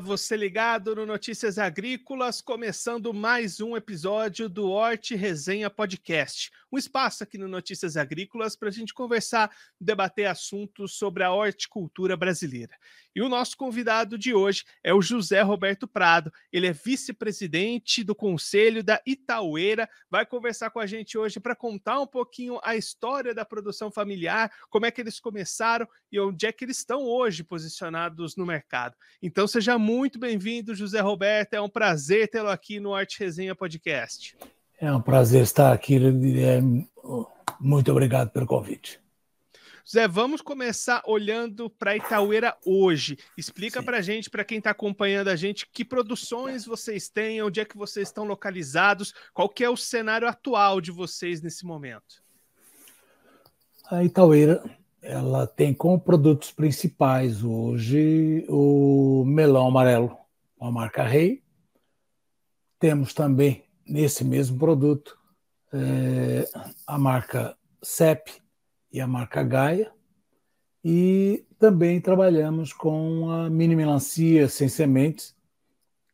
Você ligado no Notícias Agrícolas, começando mais um episódio do Horte Resenha Podcast. Um espaço aqui no Notícias Agrícolas para a gente conversar, debater assuntos sobre a horticultura brasileira. E o nosso convidado de hoje é o José Roberto Prado. Ele é vice-presidente do Conselho da Itaueira. Vai conversar com a gente hoje para contar um pouquinho a história da produção familiar, como é que eles começaram e onde é que eles estão hoje posicionados no mercado. Então seja muito bem-vindo, José Roberto. É um prazer tê-lo aqui no Arte Resenha Podcast. É um prazer estar aqui. É, muito obrigado pelo convite. Zé, vamos começar olhando para Itaueira hoje. Explica para a gente, para quem está acompanhando a gente, que produções vocês têm, onde é que vocês estão localizados, qual que é o cenário atual de vocês nesse momento. A Itaueira, ela tem como produtos principais hoje o melão amarelo, a marca Rei. Temos também nesse mesmo produto é, a marca CEP, e a marca Gaia. E também trabalhamos com a mini melancia sem sementes,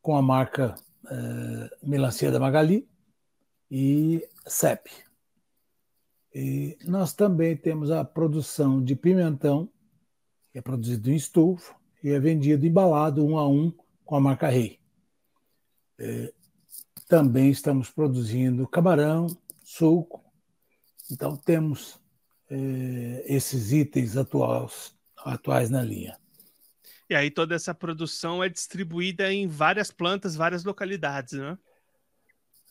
com a marca eh, Melancia da Magali e CEP. E nós também temos a produção de pimentão, que é produzido em estufa e é vendido embalado um a um com a marca Rei. Eh, também estamos produzindo camarão, suco. Então temos eh, esses itens atuais, atuais na linha. E aí toda essa produção é distribuída em várias plantas, várias localidades, né?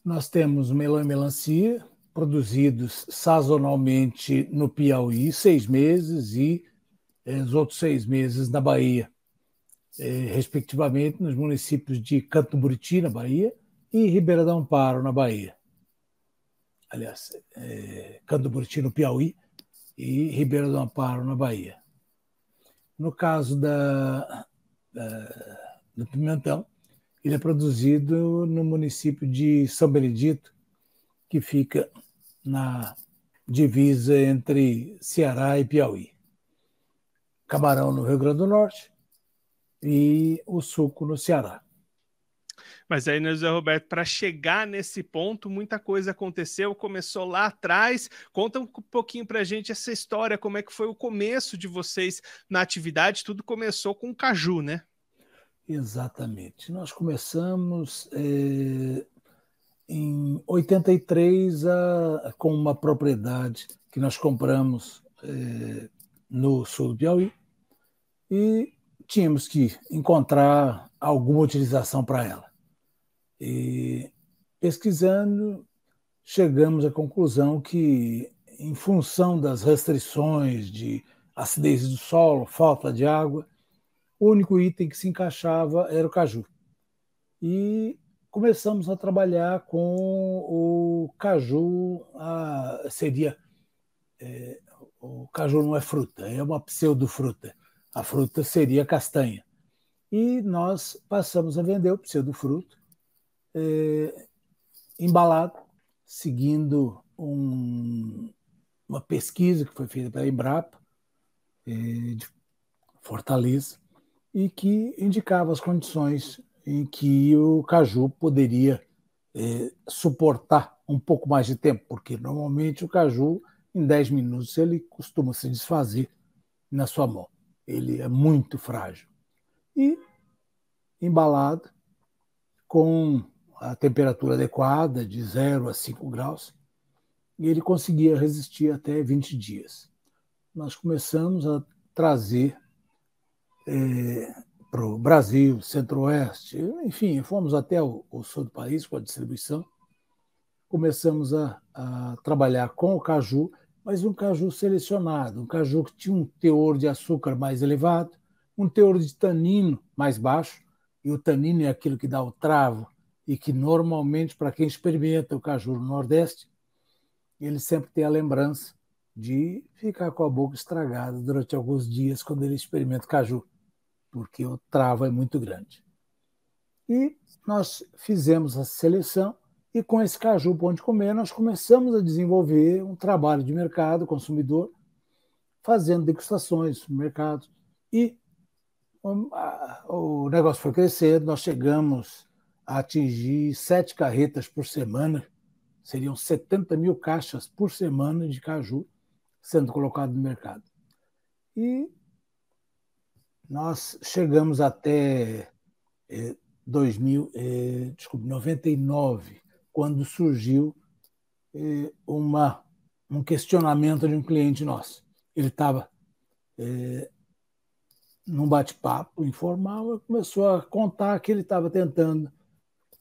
Nós temos melão e melancia produzidos sazonalmente no Piauí, seis meses, e eh, os outros seis meses na Bahia, eh, respectivamente nos municípios de Canto Buriti, na Bahia, e Ribeira do Amparo, na Bahia. Aliás, eh, Canto Buriti, no Piauí, e Ribeira do Amparo, na Bahia. No caso da, da, do pimentão, ele é produzido no município de São Benedito, que fica na divisa entre Ceará e Piauí. Camarão no Rio Grande do Norte e o suco no Ceará. Mas aí, né, José Roberto, para chegar nesse ponto, muita coisa aconteceu, começou lá atrás. Conta um pouquinho para a gente essa história, como é que foi o começo de vocês na atividade. Tudo começou com caju, né? Exatamente. Nós começamos é, em 83 a, com uma propriedade que nós compramos é, no sul do Piauí e tínhamos que encontrar alguma utilização para ela. E pesquisando, chegamos à conclusão que, em função das restrições de acidez do solo, falta de água, o único item que se encaixava era o caju. E começamos a trabalhar com o caju, a, seria. É, o caju não é fruta, é uma pseudofruta. A fruta seria castanha. E nós passamos a vender o pseudofruto é, embalado, seguindo um, uma pesquisa que foi feita pela Embrapa, é, de Fortaleza, e que indicava as condições em que o caju poderia é, suportar um pouco mais de tempo, porque normalmente o caju, em 10 minutos, ele costuma se desfazer na sua mão. Ele é muito frágil. E embalado com a temperatura adequada, de 0 a 5 graus, e ele conseguia resistir até 20 dias. Nós começamos a trazer é, para o Brasil, Centro-Oeste, enfim, fomos até o, o, sul do país com a distribuição. Começamos a, a trabalhar com o caju, mas um caju selecionado, um caju que tinha um teor de açúcar mais elevado, um teor de tanino mais baixo, e o tanino é aquilo que dá o travo e que normalmente, para quem experimenta o caju no Nordeste, ele sempre tem a lembrança de ficar com a boca estragada durante alguns dias quando ele experimenta o caju, porque o travo é muito grande. E nós fizemos a seleção e com esse caju Pão de Comer nós começamos a desenvolver um trabalho de mercado consumidor, fazendo degustações no mercado. E o negócio foi crescendo, nós chegamos a atingir sete carretas por semana, seriam 70 mil caixas por semana de caju sendo colocado no mercado. E nós chegamos até eh, 2000, eh, desculpe, 99, quando surgiu eh, uma, um questionamento de um cliente nosso. Ele estava eh, num bate-papo informal, começou a contar que ele estava tentando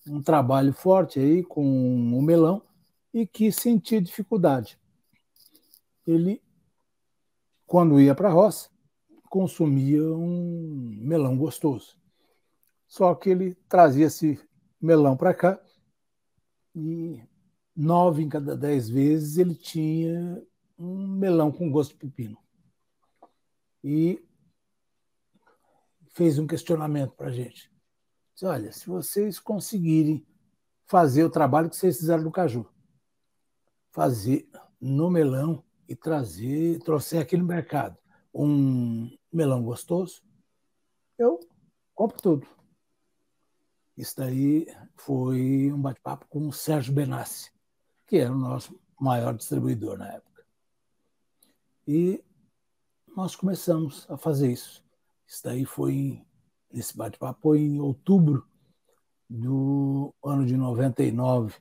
um trabalho forte aí com o melão e que sentia dificuldade. Ele, quando ia para a roça, consumia um melão gostoso. Só que ele trazia esse melão para cá e nove em cada dez vezes ele tinha um melão com gosto de pepino. E fez um questionamento para a gente. Disse, olha, se vocês conseguirem fazer o trabalho que vocês fizeram no caju, fazer no melão e trazer, trouxer aqui no mercado um melão gostoso, eu compro tudo. Isso daí foi um bate-papo com o Sérgio Benassi, que era o nosso maior distribuidor na época. E nós começamos a fazer isso. Isso daí foi, nesse bate-papo, em outubro do ano de 99.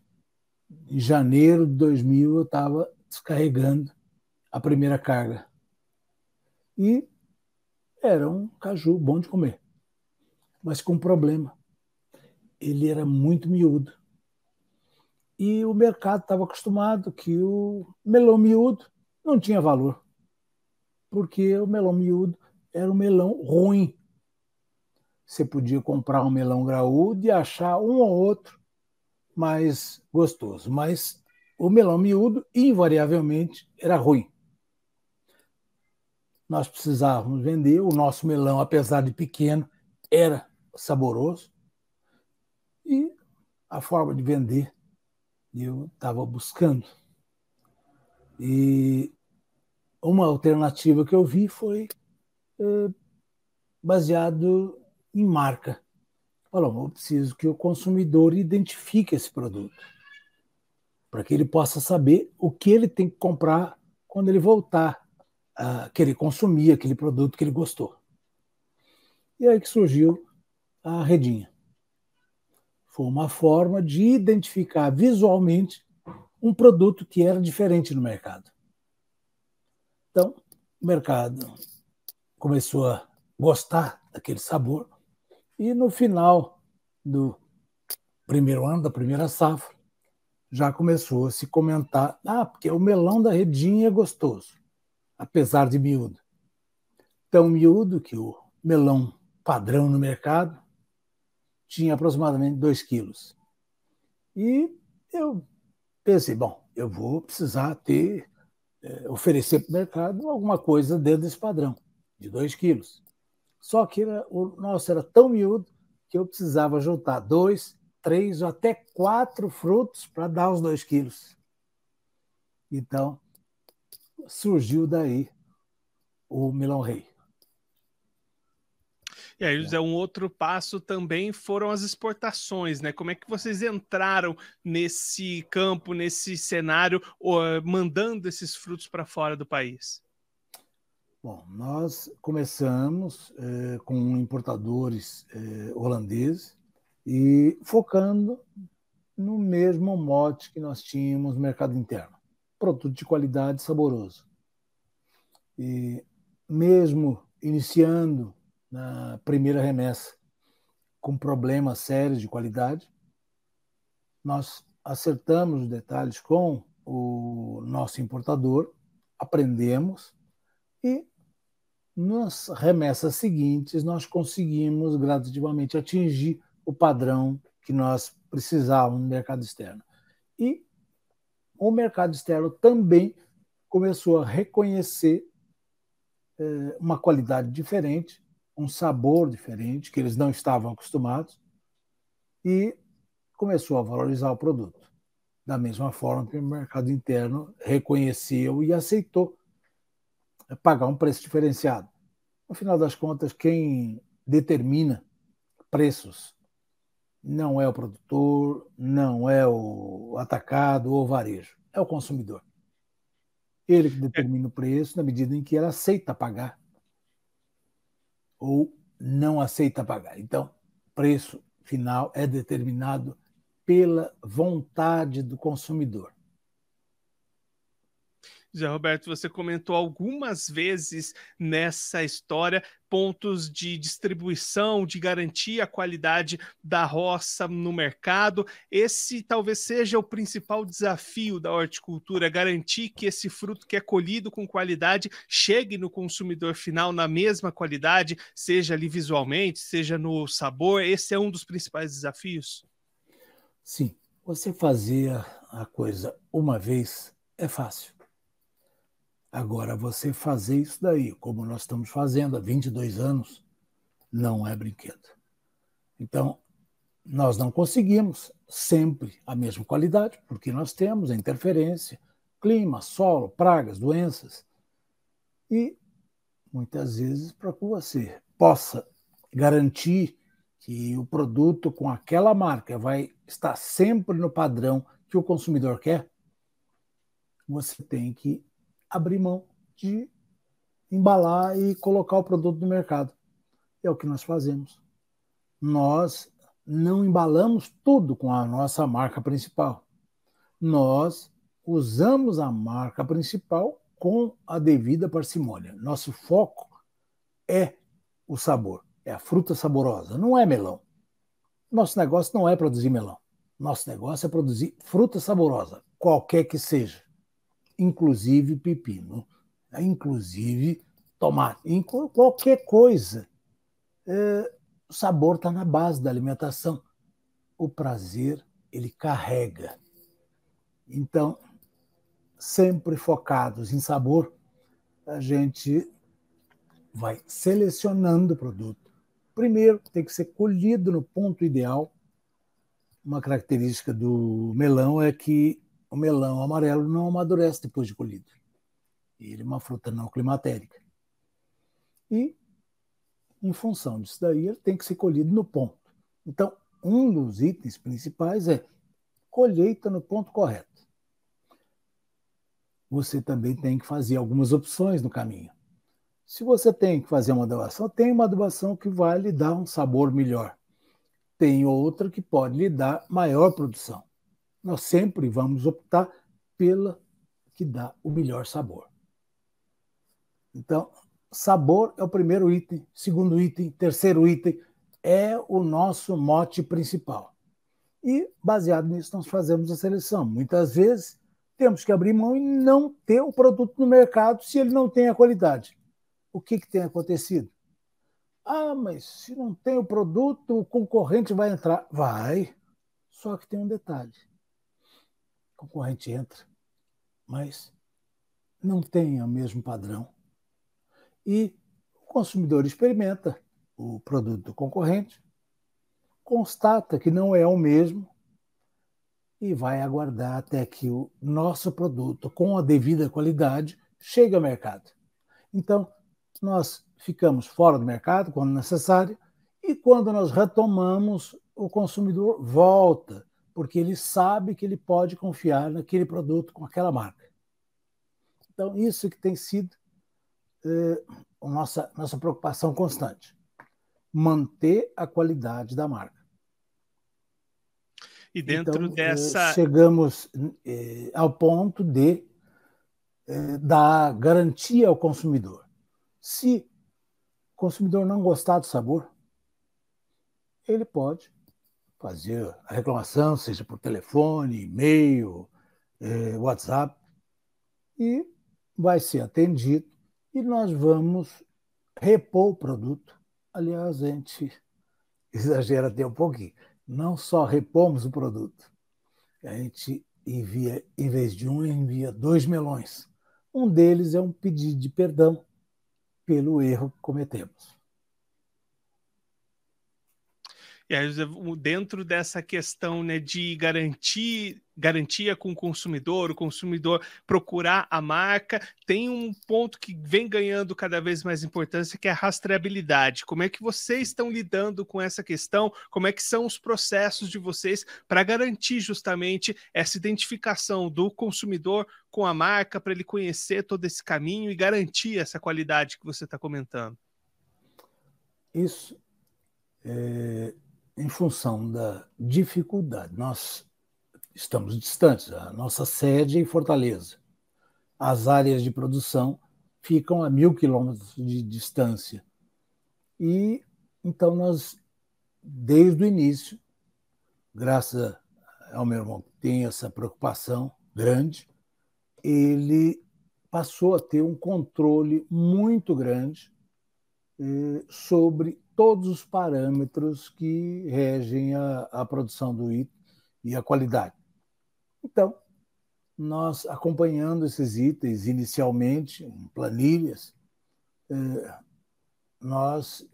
Em janeiro de 2000, eu estava descarregando a primeira carga. E era um caju bom de comer, mas com um problema. Ele era muito miúdo. E o mercado estava acostumado que o melão miúdo não tinha valor, porque o melão miúdo era um melão ruim. Você podia comprar um melão graúdo e achar um ou outro mais gostoso, mas o melão miúdo, invariavelmente, era ruim. Nós precisávamos vender, o nosso melão, apesar de pequeno, era saboroso. E a forma de vender eu estava buscando. E uma alternativa que eu vi foi baseado em marca. Falou, eu preciso que o consumidor identifique esse produto, para que ele possa saber o que ele tem que comprar quando ele voltar a querer consumir aquele produto que ele gostou. E aí que surgiu a redinha. Foi uma forma de identificar visualmente um produto que era diferente no mercado. Então, o mercado começou a gostar daquele sabor. E no final do primeiro ano, da primeira safra, já começou a se comentar: ah, porque o melão da redinha é gostoso, apesar de miúdo. Tão miúdo que o melão padrão no mercado tinha aproximadamente 2 quilos. E eu pensei: bom, eu vou precisar ter, é, oferecer para o mercado alguma coisa dentro desse padrão de 2 quilos. Só que era, o nosso era tão miúdo que eu precisava juntar dois, três ou até quatro frutos para dar os 2 quilos. Então, surgiu daí o Milão Rei. E aí, José, um outro passo também foram as exportações, né? Como é que vocês entraram nesse campo, nesse cenário, mandando esses frutos para fora do país? Bom, nós começamos é, com importadores é, holandeses e focando no mesmo mote que nós tínhamos no mercado interno: produto de qualidade saboroso. E mesmo iniciando na primeira remessa com problemas sérios de qualidade, nós acertamos os detalhes com o nosso importador, aprendemos e nas remessas seguintes, nós conseguimos gradativamente atingir o padrão que nós precisávamos no mercado externo. E o mercado externo também começou a reconhecer é, uma qualidade diferente, um sabor diferente, que eles não estavam acostumados, e começou a valorizar o produto. Da mesma forma que o mercado interno reconheceu e aceitou pagar um preço diferenciado. No final das contas, quem determina preços. Não é o produtor, não é o atacado ou varejo, é o consumidor. Ele que determina o preço na medida em que ele aceita pagar ou não aceita pagar. Então, preço final é determinado pela vontade do consumidor. Zé Roberto, você comentou algumas vezes nessa história pontos de distribuição, de garantir a qualidade da roça no mercado. Esse talvez seja o principal desafio da horticultura, garantir que esse fruto que é colhido com qualidade chegue no consumidor final na mesma qualidade, seja ali visualmente, seja no sabor. Esse é um dos principais desafios. Sim, você fazer a coisa uma vez é fácil Agora, você fazer isso daí, como nós estamos fazendo há 22 anos, não é brinquedo. Então, nós não conseguimos sempre a mesma qualidade, porque nós temos a interferência, clima, solo, pragas, doenças. E muitas vezes, para que você possa garantir que o produto com aquela marca vai estar sempre no padrão que o consumidor quer, você tem que abrir mão de embalar e colocar o produto no mercado. É o que nós fazemos. Nós não embalamos tudo com a nossa marca principal. Nós usamos a marca principal com a devida parcimônia. Nosso foco é o sabor, é a fruta saborosa, não é melão. Nosso negócio não é produzir melão. Nosso negócio é produzir fruta saborosa, qualquer que seja inclusive pepino, né? inclusive tomate, qualquer coisa. É, o sabor está na base da alimentação. O prazer, ele carrega. Então, sempre focados em sabor, a gente vai selecionando o produto. Primeiro, tem que ser colhido no ponto ideal. Uma característica do melão é que o melão amarelo não amadurece depois de colhido. Ele é uma fruta não climatérica. E, em função disso daí, ele tem que ser colhido no ponto. Então, um dos itens principais é colheita no ponto correto. Você também tem que fazer algumas opções no caminho. Se você tem que fazer uma adubação, tem uma adubação que vai lhe dar um sabor melhor. Tem outra que pode lhe dar maior produção nós sempre vamos optar pela que dá o melhor sabor. Então, sabor é o primeiro item, segundo item, terceiro item é o nosso mote principal. E baseado nisso nós fazemos a seleção. Muitas vezes temos que abrir mão e não ter o produto no mercado se ele não tem a qualidade. O que, que tem acontecido? Ah, mas se não tem o produto, o concorrente vai entrar. Vai. Só que tem um detalhe concorrente entra, mas não tem o mesmo padrão. E o consumidor experimenta o produto do concorrente, constata que não é o mesmo e vai aguardar até que o nosso produto, com a devida qualidade, chegue ao mercado. Então, nós ficamos fora do mercado quando necessário e quando nós retomamos, o consumidor volta porque ele sabe que ele pode confiar naquele produto com aquela marca. Então, isso que tem sido eh, a nossa, nossa preocupação constante. Manter a qualidade da marca. E dentro então, dessa. Chegamos eh, ao ponto de eh, dar garantia ao consumidor. Se o consumidor não gostar do sabor, ele pode fazer a reclamação, seja por telefone, e-mail, é, WhatsApp, e vai ser atendido e nós vamos repor o produto. Aliás, a gente exagera até um pouquinho. Não só repomos o produto, a gente envia, em vez de um, envia dois melões. Um deles é um pedido de perdão pelo erro que cometemos. E aí, dentro dessa questão né, de garantir garantia com o consumidor, o consumidor procurar a marca, tem um ponto que vem ganhando cada vez mais importância, que é a rastreabilidade. Como é que vocês estão lidando com essa questão? Como é que são os processos de vocês para garantir justamente essa identificação do consumidor com a marca, para ele conhecer todo esse caminho e garantir essa qualidade que você está comentando? Isso é, em função da dificuldade. Nós estamos distantes, a nossa sede é em Fortaleza. As áreas de produção ficam a mil quilômetros de distância. E então nós, desde o início, graças ao meu irmão que tem essa preocupação grande, ele passou a ter um controle muito grande eh, sobre todos os parâmetros que regem a, a produção do item e a qualidade. Então, nós acompanhando esses itens inicialmente em planilhas, eh, nós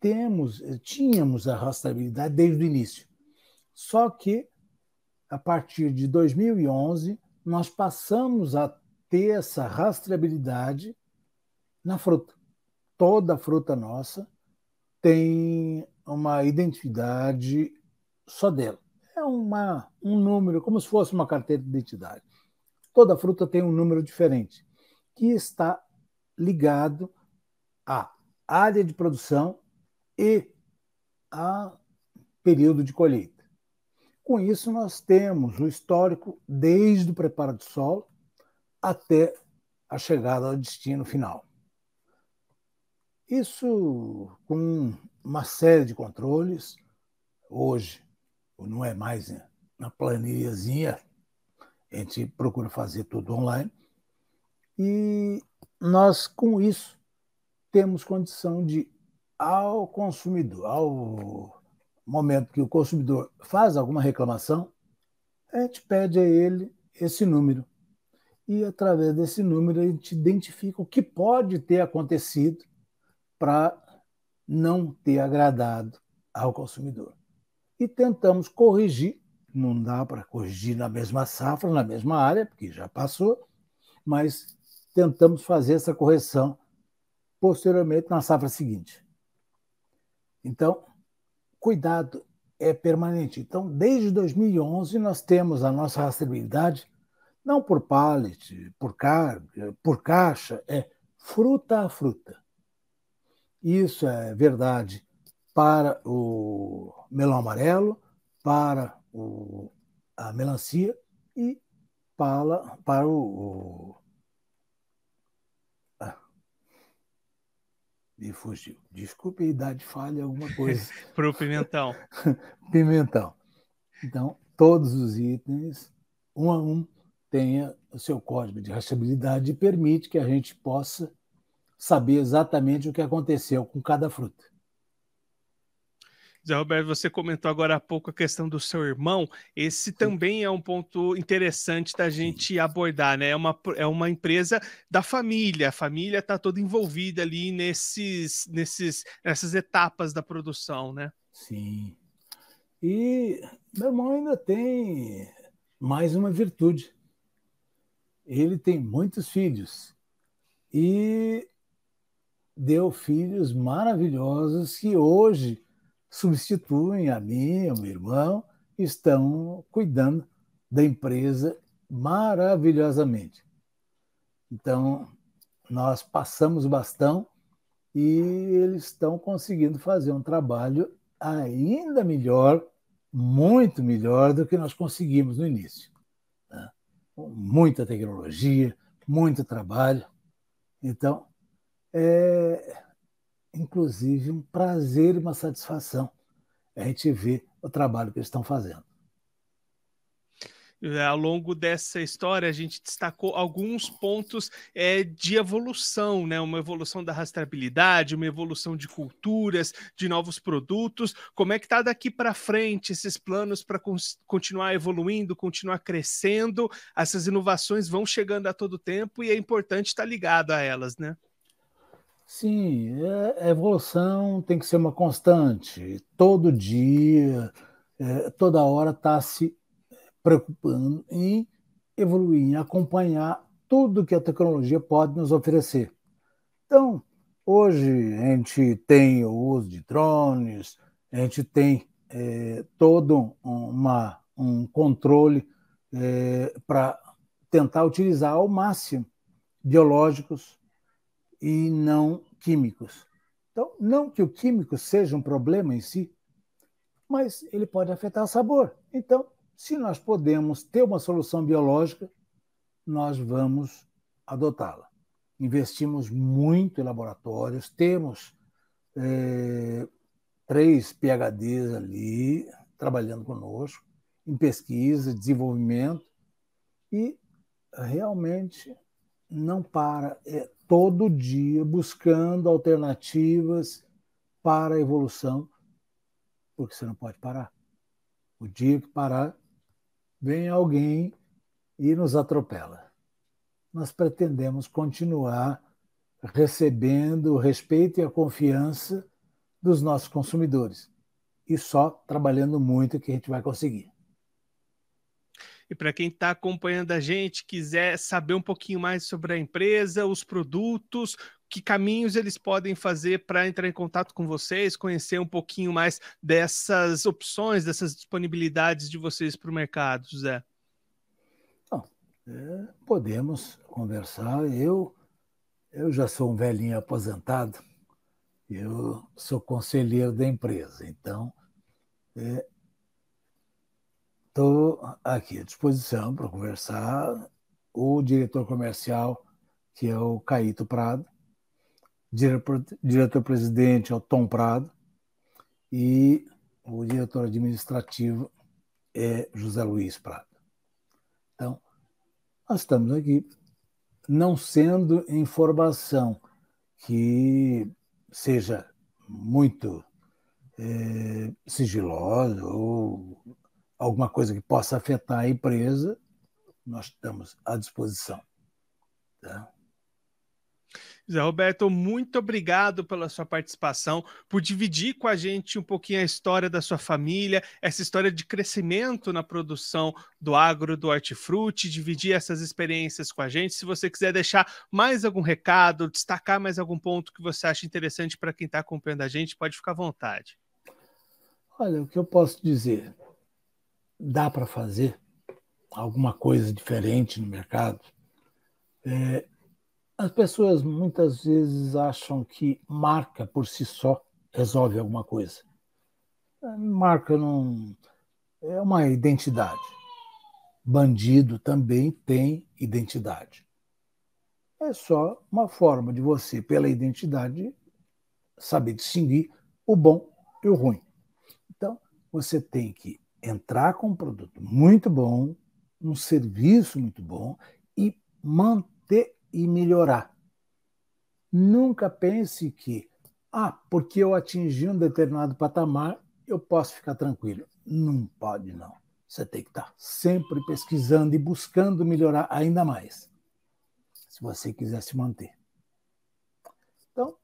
temos, tínhamos a rastreabilidade desde o início. Só que a partir de 2011 nós passamos a ter essa rastreabilidade na fruta. Toda a fruta nossa tem uma identidade só dela. É uma, um número, como se fosse uma carteira de identidade. Toda fruta tem um número diferente, que está ligado à área de produção e a período de colheita. Com isso, nós temos o histórico desde o preparo do solo até a chegada ao destino final. Isso com uma série de controles. Hoje, não é mais na planilhazinha, a gente procura fazer tudo online. E nós, com isso, temos condição de, ao consumidor, ao momento que o consumidor faz alguma reclamação, a gente pede a ele esse número. E através desse número a gente identifica o que pode ter acontecido para não ter agradado ao consumidor. E tentamos corrigir, não dá para corrigir na mesma safra, na mesma área, porque já passou, mas tentamos fazer essa correção posteriormente na safra seguinte. Então, cuidado é permanente. Então, desde 2011, nós temos a nossa rastreabilidade, não por pallet, por, car por caixa, é fruta a fruta. Isso é verdade para o melão amarelo, para o, a melancia e para, para o. o ah, me fugiu. Desculpe a idade falha alguma coisa. para o pimentão. pimentão. Então, todos os itens, um a um, tenha o seu código de rastreabilidade e permite que a gente possa saber exatamente o que aconteceu com cada fruta. Zé Roberto, você comentou agora há pouco a questão do seu irmão. Esse também é um ponto interessante da gente abordar, né? É uma, é uma empresa da família, a família está toda envolvida ali nesses, nesses, nessas etapas da produção, né? Sim. E meu irmão ainda tem mais uma virtude. Ele tem muitos filhos. E deu filhos maravilhosos que hoje substituem a mim, ao meu irmão, estão cuidando da empresa maravilhosamente. Então, nós passamos o bastão e eles estão conseguindo fazer um trabalho ainda melhor, muito melhor do que nós conseguimos no início. Né? Muita tecnologia, muito trabalho. Então, é, inclusive, um prazer e uma satisfação a gente ver o trabalho que eles estão fazendo. É, ao longo dessa história, a gente destacou alguns pontos é, de evolução, né? Uma evolução da rastreabilidade, uma evolução de culturas, de novos produtos. Como é que está daqui para frente esses planos para continuar evoluindo, continuar crescendo? Essas inovações vão chegando a todo tempo e é importante estar ligado a elas, né? Sim, é, a evolução tem que ser uma constante. Todo dia, é, toda hora está se preocupando em evoluir, em acompanhar tudo que a tecnologia pode nos oferecer. Então, hoje a gente tem o uso de drones, a gente tem é, todo uma, um controle é, para tentar utilizar ao máximo biológicos e não químicos. Então, não que o químico seja um problema em si, mas ele pode afetar o sabor. Então, se nós podemos ter uma solução biológica, nós vamos adotá-la. Investimos muito em laboratórios, temos é, três PHDs ali trabalhando conosco em pesquisa, desenvolvimento e realmente não para, é todo dia buscando alternativas para a evolução, porque você não pode parar. O dia que parar, vem alguém e nos atropela. Nós pretendemos continuar recebendo o respeito e a confiança dos nossos consumidores. E só trabalhando muito que a gente vai conseguir. E para quem está acompanhando a gente, quiser saber um pouquinho mais sobre a empresa, os produtos, que caminhos eles podem fazer para entrar em contato com vocês, conhecer um pouquinho mais dessas opções, dessas disponibilidades de vocês para o mercado, José? Bom, é, podemos conversar. Eu, eu já sou um velhinho aposentado, eu sou conselheiro da empresa, então é, Estou aqui à disposição para conversar. O diretor comercial, que é o Caíto Prado, diretor-presidente é o Tom Prado, e o diretor administrativo é José Luiz Prado. Então, nós estamos aqui, não sendo informação que seja muito é, sigilosa ou alguma coisa que possa afetar a empresa, nós estamos à disposição. Tá? Zé Roberto, muito obrigado pela sua participação, por dividir com a gente um pouquinho a história da sua família, essa história de crescimento na produção do agro, do hortifruti, dividir essas experiências com a gente. Se você quiser deixar mais algum recado, destacar mais algum ponto que você acha interessante para quem está acompanhando a gente, pode ficar à vontade. Olha, o que eu posso dizer? Dá para fazer alguma coisa diferente no mercado. É, as pessoas muitas vezes acham que marca por si só resolve alguma coisa. Marca não é uma identidade. Bandido também tem identidade. É só uma forma de você, pela identidade, saber distinguir o bom e o ruim. Então, você tem que entrar com um produto muito bom, um serviço muito bom e manter e melhorar. Nunca pense que, ah, porque eu atingi um determinado patamar, eu posso ficar tranquilo. Não pode, não. Você tem que estar sempre pesquisando e buscando melhorar ainda mais, se você quiser se manter. Então,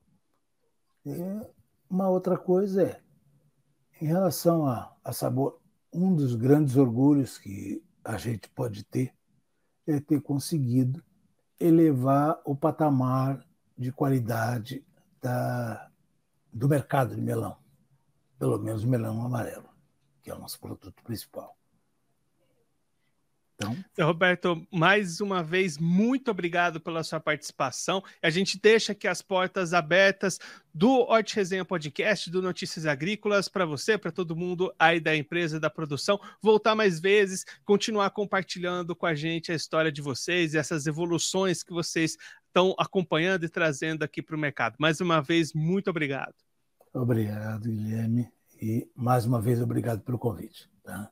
é, uma outra coisa é, em relação a, a sabor, um dos grandes orgulhos que a gente pode ter é ter conseguido elevar o patamar de qualidade da, do mercado de melão, pelo menos melão amarelo, que é o nosso produto principal. Então... Roberto, mais uma vez, muito obrigado pela sua participação. A gente deixa aqui as portas abertas do Horti Resenha Podcast, do Notícias Agrícolas, para você, para todo mundo aí da empresa, da produção, voltar mais vezes, continuar compartilhando com a gente a história de vocês e essas evoluções que vocês estão acompanhando e trazendo aqui para o mercado. Mais uma vez, muito obrigado. Obrigado, Guilherme, e mais uma vez obrigado pelo convite. Tá?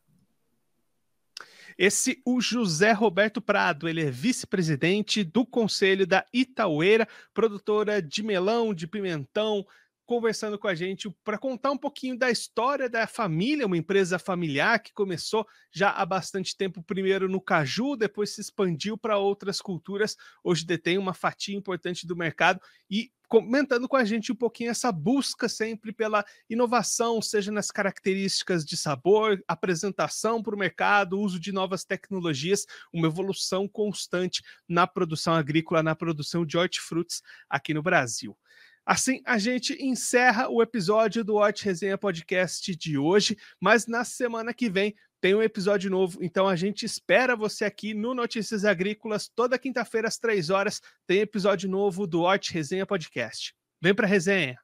Esse, o José Roberto Prado, ele é vice-presidente do conselho da Itaueira, produtora de melão, de pimentão, conversando com a gente para contar um pouquinho da história da família, uma empresa familiar que começou já há bastante tempo, primeiro no caju, depois se expandiu para outras culturas, hoje detém uma fatia importante do mercado e comentando com a gente um pouquinho essa busca sempre pela inovação, seja nas características de sabor, apresentação para o mercado, uso de novas tecnologias, uma evolução constante na produção agrícola, na produção de hortifrutis aqui no Brasil. Assim, a gente encerra o episódio do Hot Resenha Podcast de hoje, mas na semana que vem tem um episódio novo, então a gente espera você aqui no Notícias Agrícolas toda quinta-feira às três horas tem episódio novo do Hot Resenha Podcast. Vem para resenha.